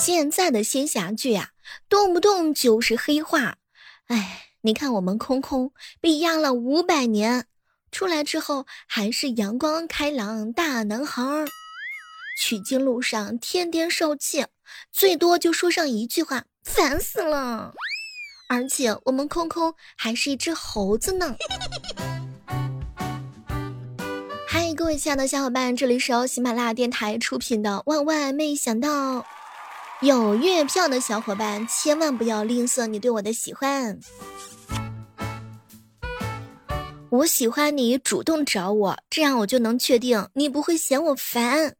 现在的仙侠剧呀，动不动就是黑化。哎，你看我们空空被压了五百年，出来之后还是阳光开朗大男孩。取经路上天天受气，最多就说上一句话，烦死了。而且我们空空还是一只猴子呢。嗨，各位亲爱的小伙伴，这里是由喜马拉雅电台出品的《万万没想到》。有月票的小伙伴，千万不要吝啬你对我的喜欢。我喜欢你主动找我，这样我就能确定你不会嫌我烦。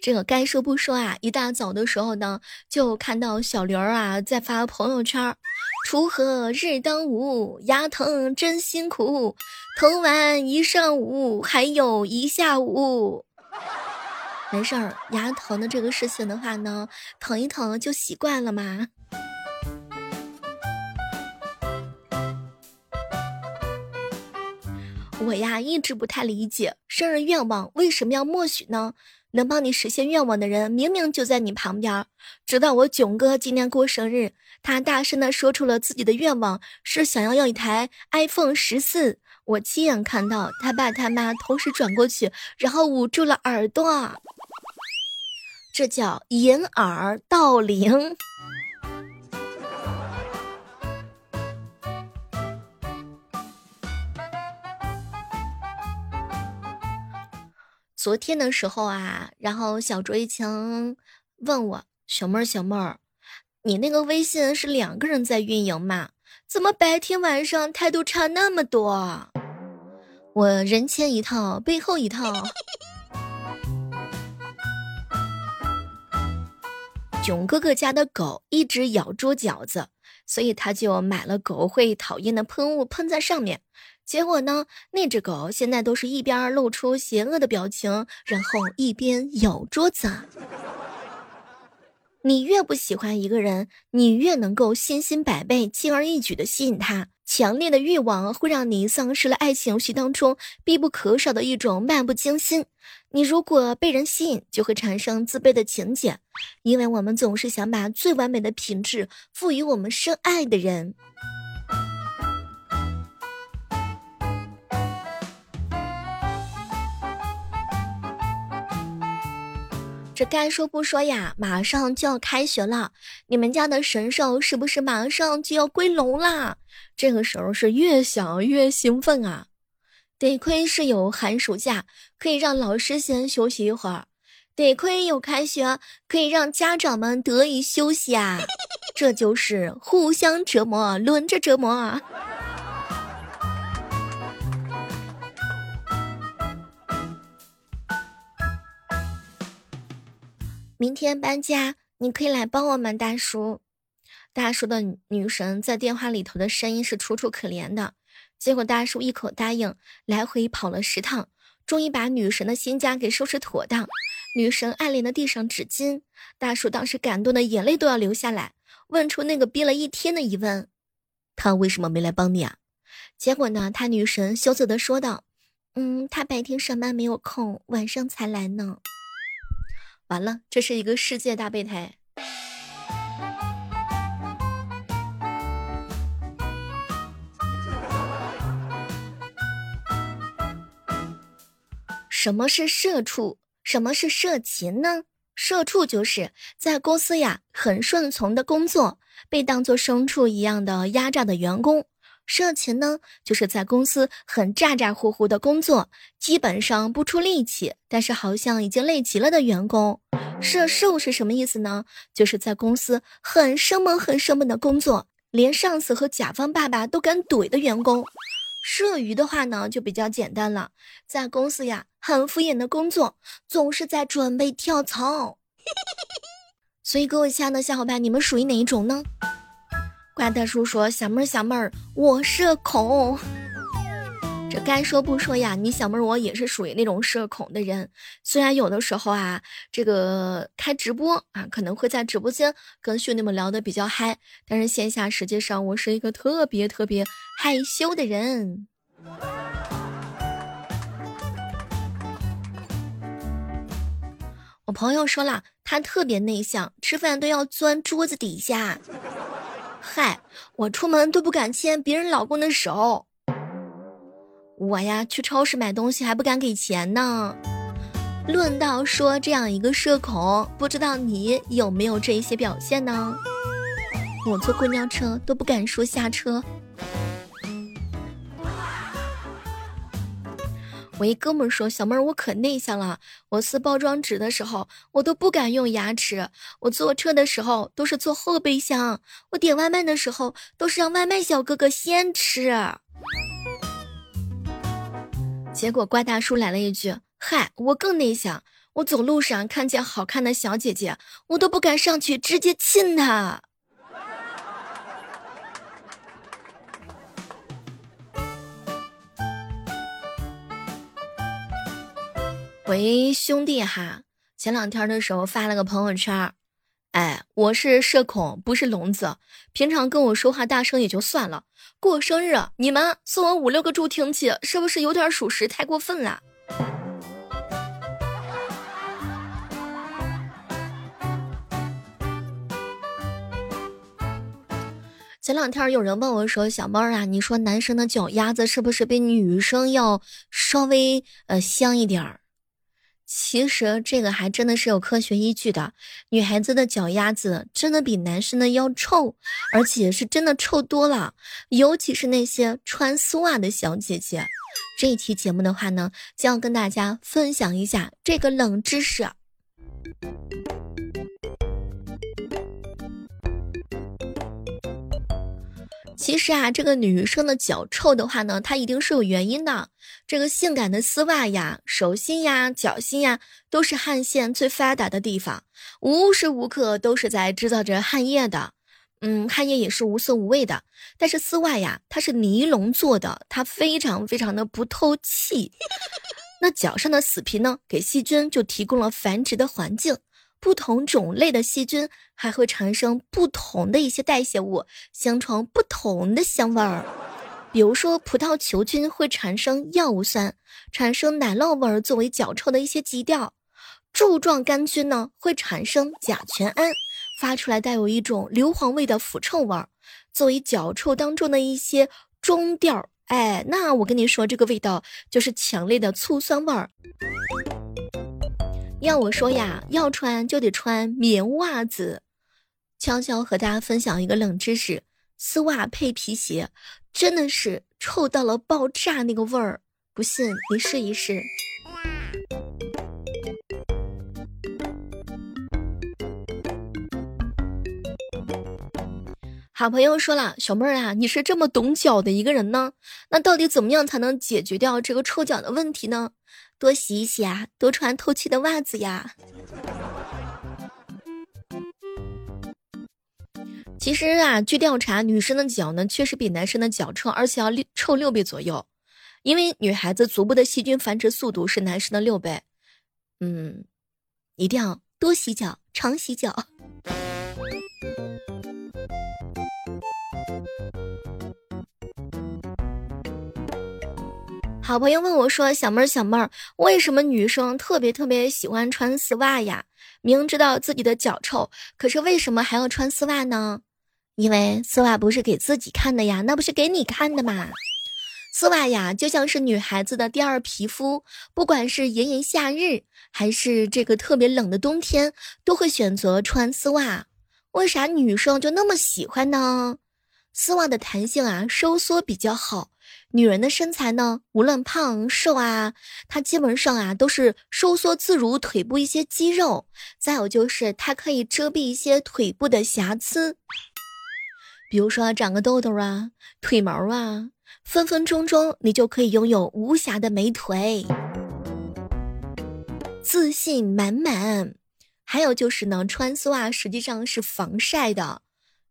这个该说不说啊，一大早的时候呢，就看到小刘啊在发朋友圈：“锄禾日当午，牙疼真辛苦，疼完一上午，还有一下午。”没事儿，牙疼的这个事情的话呢，疼一疼就习惯了嘛。我呀一直不太理解，生日愿望为什么要默许呢？能帮你实现愿望的人明明就在你旁边。直到我囧哥今天过生日，他大声的说出了自己的愿望是想要要一台 iPhone 十四。我亲眼看到他爸他妈同时转过去，然后捂住了耳朵。这叫掩耳盗铃。昨天的时候啊，然后小卓一晴问我：“小妹儿，小妹儿，你那个微信是两个人在运营吗？怎么白天晚上态度差那么多？”我人前一套，背后一套。囧哥哥家的狗一直咬桌饺子，所以他就买了狗会讨厌的喷雾喷在上面。结果呢？那只狗现在都是一边露出邪恶的表情，然后一边咬桌子。你越不喜欢一个人，你越能够信心百倍、轻而易举的吸引他。强烈的欲望会让你丧失了爱情游戏当中必不可少的一种漫不经心。你如果被人吸引，就会产生自卑的情节，因为我们总是想把最完美的品质赋予我们深爱的人。这该说不说呀，马上就要开学了，你们家的神兽是不是马上就要归笼啦？这个时候是越想越兴奋啊！得亏是有寒暑假，可以让老师先休息一会儿；得亏有开学，可以让家长们得以休息啊！这就是互相折磨，轮着折磨！明天搬家，你可以来帮我们，大叔。大叔的女神在电话里头的声音是楚楚可怜的，结果大叔一口答应，来回跑了十趟，终于把女神的新家给收拾妥当。女神爱怜的递上纸巾，大叔当时感动的眼泪都要流下来，问出那个憋了一天的疑问：他为什么没来帮你啊？结果呢，他女神羞涩的说道：“嗯，他白天上班没有空，晚上才来呢。”完了，这是一个世界大备胎。什么是社畜？什么是社禽呢？社畜就是在公司呀很顺从的工作，被当做牲畜一样的压榨的员工。社禽呢，就是在公司很咋咋呼呼的工作，基本上不出力气，但是好像已经累极了的员工。社畜是什么意思呢？就是在公司很生猛、很生猛的工作，连上司和甲方爸爸都敢怼的员工。社鱼的话呢，就比较简单了，在公司呀很敷衍的工作，总是在准备跳槽。所以各位亲爱的小伙伴，你们属于哪一种呢？怪大叔说：“小妹儿，小妹儿，我社恐。这该说不说呀，你小妹儿我也是属于那种社恐的人。虽然有的时候啊，这个开直播啊，可能会在直播间跟兄弟们聊得比较嗨，但是线下实际上我是一个特别特别害羞的人。我朋友说了。”他特别内向，吃饭都要钻桌子底下。嗨，我出门都不敢牵别人老公的手。我呀，去超市买东西还不敢给钱呢。论到说这样一个社恐，不知道你有没有这一些表现呢？我坐公交车都不敢说下车。我一哥们说：“小妹儿，我可内向了。我撕包装纸的时候，我都不敢用牙齿。我坐车的时候都是坐后备箱。我点外卖的时候都是让外卖小哥哥先吃。”结果怪大叔来了一句：“嗨，我更内向。我走路上看见好看的小姐姐，我都不敢上去直接亲她。”喂，兄弟哈，前两天的时候发了个朋友圈，哎，我是社恐，不是聋子，平常跟我说话大声也就算了，过生日你们送我五六个助听器，是不是有点属实？太过分了。前两天有人问我说：“小猫啊，你说男生的脚丫子是不是比女生要稍微呃香一点儿？”其实这个还真的是有科学依据的，女孩子的脚丫子真的比男生的要臭，而且是真的臭多了。尤其是那些穿丝袜的小姐姐。这一期节目的话呢，将要跟大家分享一下这个冷知识。其实啊，这个女生的脚臭的话呢，它一定是有原因的。这个性感的丝袜呀、手心呀、脚心呀，都是汗腺最发达的地方，无时无刻都是在制造着汗液的。嗯，汗液也是无色无味的。但是丝袜呀，它是尼龙做的，它非常非常的不透气。那脚上的死皮呢，给细菌就提供了繁殖的环境。不同种类的细菌还会产生不同的一些代谢物，形成不同的香味儿。比如说，葡萄球菌会产生药物酸，产生奶酪味儿作为脚臭的一些基调；柱状杆菌呢会产生甲醛胺，发出来带有一种硫磺味的腐臭味儿，作为脚臭当中的一些中调。哎，那我跟你说，这个味道就是强烈的醋酸味儿。要我说呀，要穿就得穿棉袜子。悄悄和大家分享一个冷知识：丝袜配皮鞋，真的是臭到了爆炸那个味儿。不信你试一试。好朋友说了，小妹儿啊，你是这么懂脚的一个人呢，那到底怎么样才能解决掉这个臭脚的问题呢？多洗一洗啊，多穿透气的袜子呀。其实啊，据调查，女生的脚呢确实比男生的脚臭，而且要臭六倍左右。因为女孩子足部的细菌繁殖速度是男生的六倍。嗯，一定要多洗脚，常洗脚。好朋友问我说：“小妹儿，小妹儿，为什么女生特别特别喜欢穿丝袜呀？明知道自己的脚臭，可是为什么还要穿丝袜呢？因为丝袜不是给自己看的呀，那不是给你看的嘛。丝袜呀，就像是女孩子的第二皮肤，不管是炎炎夏日，还是这个特别冷的冬天，都会选择穿丝袜。为啥女生就那么喜欢呢？丝袜的弹性啊，收缩比较好。”女人的身材呢，无论胖瘦啊，它基本上啊都是收缩自如，腿部一些肌肉，再有就是它可以遮蔽一些腿部的瑕疵，比如说长个痘痘啊、腿毛啊，分分钟钟你就可以拥有无瑕的美腿，自信满满。还有就是呢，穿丝袜实际上是防晒的，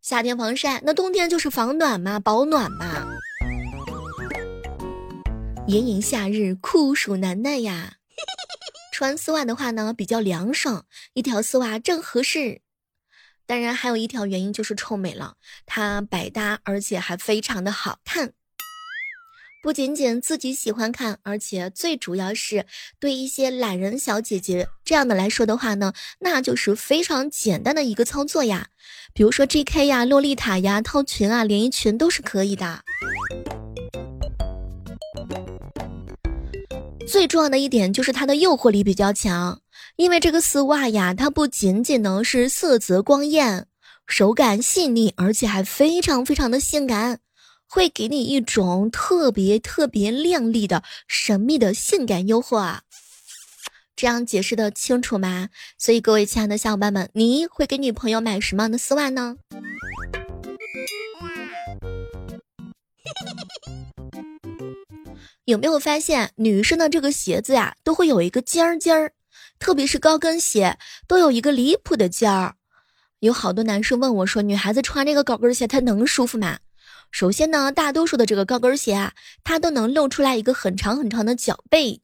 夏天防晒，那冬天就是防暖嘛，保暖嘛。炎炎夏日，酷暑难耐呀！穿丝袜的话呢，比较凉爽，一条丝袜正合适。当然，还有一条原因就是臭美了，它百搭，而且还非常的好看。不仅仅自己喜欢看，而且最主要是对一些懒人小姐姐这样的来说的话呢，那就是非常简单的一个操作呀。比如说 J.K. 呀、洛丽塔呀、套裙啊、连衣裙都是可以的。最重要的一点就是它的诱惑力比较强，因为这个丝袜呀，它不仅仅呢是色泽光艳、手感细腻，而且还非常非常的性感。会给你一种特别特别靓丽的神秘的性感诱惑啊！这样解释的清楚吗？所以各位亲爱的小伙伴们，你会给女朋友买什么样的丝袜呢？有没有发现女生的这个鞋子呀，都会有一个尖儿尖儿，特别是高跟鞋都有一个离谱的尖儿。有好多男生问我说，女孩子穿这个高跟鞋，它能舒服吗？首先呢，大多数的这个高跟鞋啊，它都能露出来一个很长很长的脚背，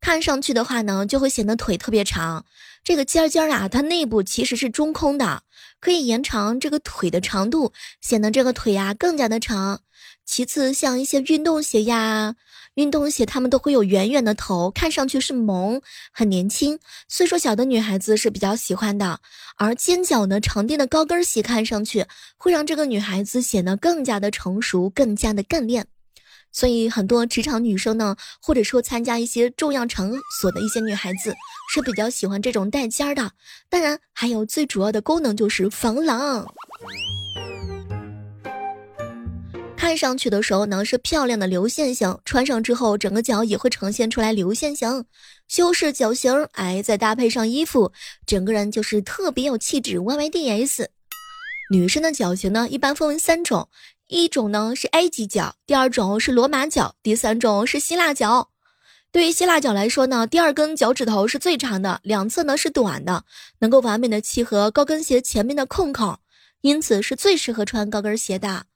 看上去的话呢，就会显得腿特别长。这个尖尖啊，它内部其实是中空的，可以延长这个腿的长度，显得这个腿呀更加的长。其次，像一些运动鞋呀。运动鞋，他们都会有圆圆的头，看上去是萌，很年轻。岁数小的女孩子是比较喜欢的。而尖脚呢，长垫的高跟鞋，看上去会让这个女孩子显得更加的成熟，更加的干练。所以，很多职场女生呢，或者说参加一些重要场所的一些女孩子，是比较喜欢这种带尖儿的。当然，还有最主要的功能就是防狼。看上去的时候呢是漂亮的流线型，穿上之后整个脚也会呈现出来流线型，修饰脚型，哎，再搭配上衣服，整个人就是特别有气质。Y Y D S，女生的脚型呢一般分为三种，一种呢是埃及脚，第二种是罗马脚，第三种是希腊脚。对于希腊脚来说呢，第二根脚趾头是最长的，两侧呢是短的，能够完美的契合高跟鞋前面的空口，因此是最适合穿高跟鞋的。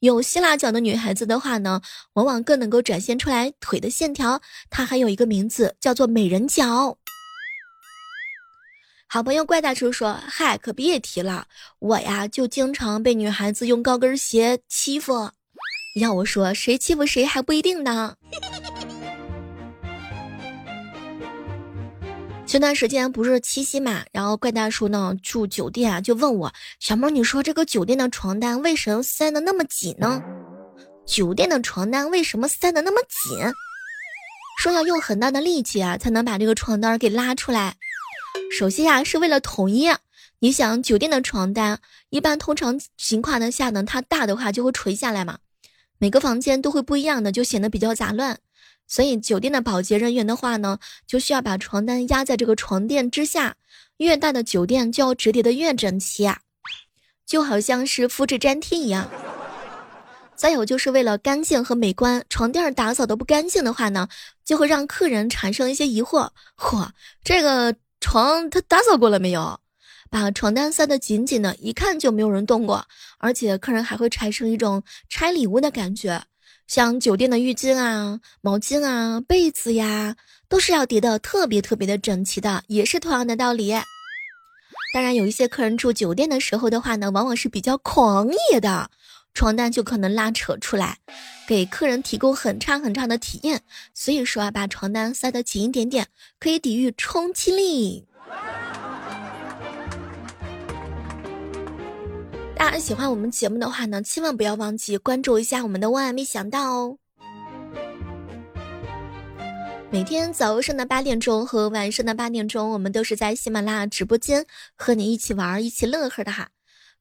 有希腊脚的女孩子的话呢，往往更能够展现出来腿的线条。它还有一个名字叫做美人脚。好朋友怪大叔说：“嗨，可别提了，我呀就经常被女孩子用高跟鞋欺负。要我说，谁欺负谁还不一定呢。”前段时间不是七夕嘛，然后怪大叔呢住酒店啊，就问我小猫，你说这个酒店的床单为什么塞的那么紧呢？酒店的床单为什么塞的那么紧？说要用很大的力气啊，才能把这个床单给拉出来。首先呀，是为了统一。你想酒店的床单，一般通常情况的下呢，它大的话就会垂下来嘛，每个房间都会不一样的，就显得比较杂乱。所以酒店的保洁人员的话呢，就需要把床单压在这个床垫之下，越大的酒店就要折叠的越整齐啊，就好像是复制粘贴一样。再有就是为了干净和美观，床垫打扫的不干净的话呢，就会让客人产生一些疑惑：嚯，这个床他打扫过了没有？把床单塞得紧紧的，一看就没有人动过，而且客人还会产生一种拆礼物的感觉。像酒店的浴巾啊、毛巾啊、被子呀，都是要叠的特别特别的整齐的，也是同样的道理。当然，有一些客人住酒店的时候的话呢，往往是比较狂野的，床单就可能拉扯出来，给客人提供很差很差的体验。所以说啊，把床单塞得紧一点点，可以抵御冲击力。大家喜欢我们节目的话呢，千万不要忘记关注一下我们的万万没想到哦。每天早上的八点钟和晚上的八点钟，我们都是在喜马拉雅直播间和你一起玩、一起乐呵的哈。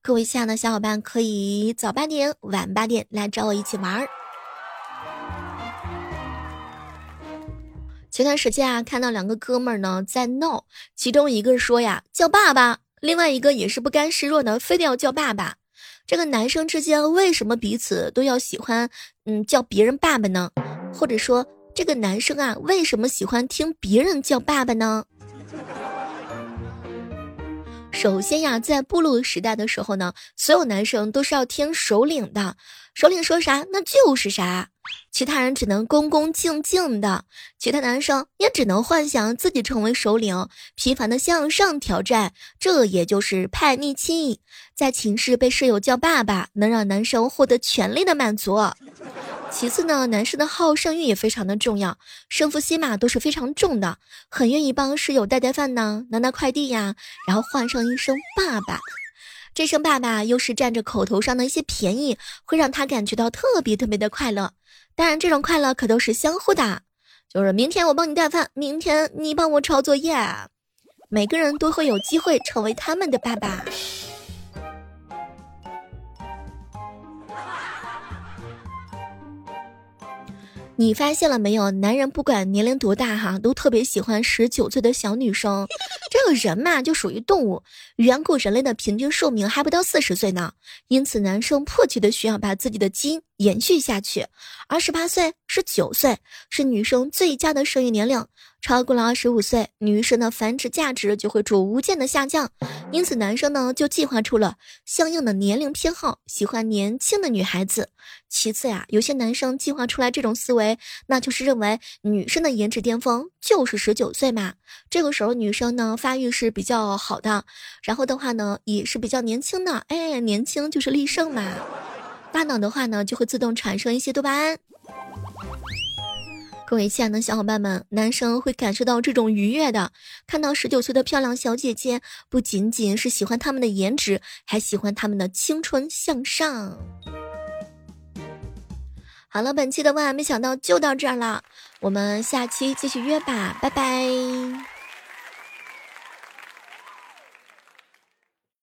各位亲爱的小伙伴，可以早八点、晚八点来找我一起玩。前段时间啊，看到两个哥们儿呢在闹，其中一个说呀叫爸爸。另外一个也是不甘示弱的，非得要叫爸爸。这个男生之间为什么彼此都要喜欢，嗯，叫别人爸爸呢？或者说，这个男生啊，为什么喜欢听别人叫爸爸呢？首先呀，在部落时代的时候呢，所有男生都是要听首领的，首领说啥那就是啥。其他人只能恭恭敬敬的，其他男生也只能幻想自己成为首领，频繁的向上挑战。这也就是叛逆期，在寝室被室友叫爸爸，能让男生获得权力的满足。其次呢，男生的好胜欲也非常的重要，胜负心嘛都是非常重的，很愿意帮室友带带饭呢，拿拿快递呀，然后换上一声爸爸。这声爸爸又是占着口头上的一些便宜，会让他感觉到特别特别的快乐。当然，这种快乐可都是相互的，就是明天我帮你带饭，明天你帮我抄作业，每个人都会有机会成为他们的爸爸。你发现了没有？男人不管年龄多大，哈，都特别喜欢十九岁的小女生。这个人嘛，就属于动物，远古人类的平均寿命还不到四十岁呢。因此，男生迫切的需要把自己的基因延续下去。二十八岁、是九岁是女生最佳的生育年龄。超过了二十五岁，女生的繁殖价值就会逐渐的下降，因此男生呢就计划出了相应的年龄偏好，喜欢年轻的女孩子。其次呀，有些男生计划出来这种思维，那就是认为女生的颜值巅峰就是十九岁嘛，这个时候女生呢发育是比较好的，然后的话呢也是比较年轻的，哎，年轻就是力胜嘛，大脑的话呢就会自动产生一些多巴胺。各位亲爱的小伙伴们，男生会感受到这种愉悦的。看到十九岁的漂亮小姐姐，不仅仅是喜欢她们的颜值，还喜欢她们的青春向上。好了，本期的万万没想到就到这儿了，我们下期继续约吧，拜拜。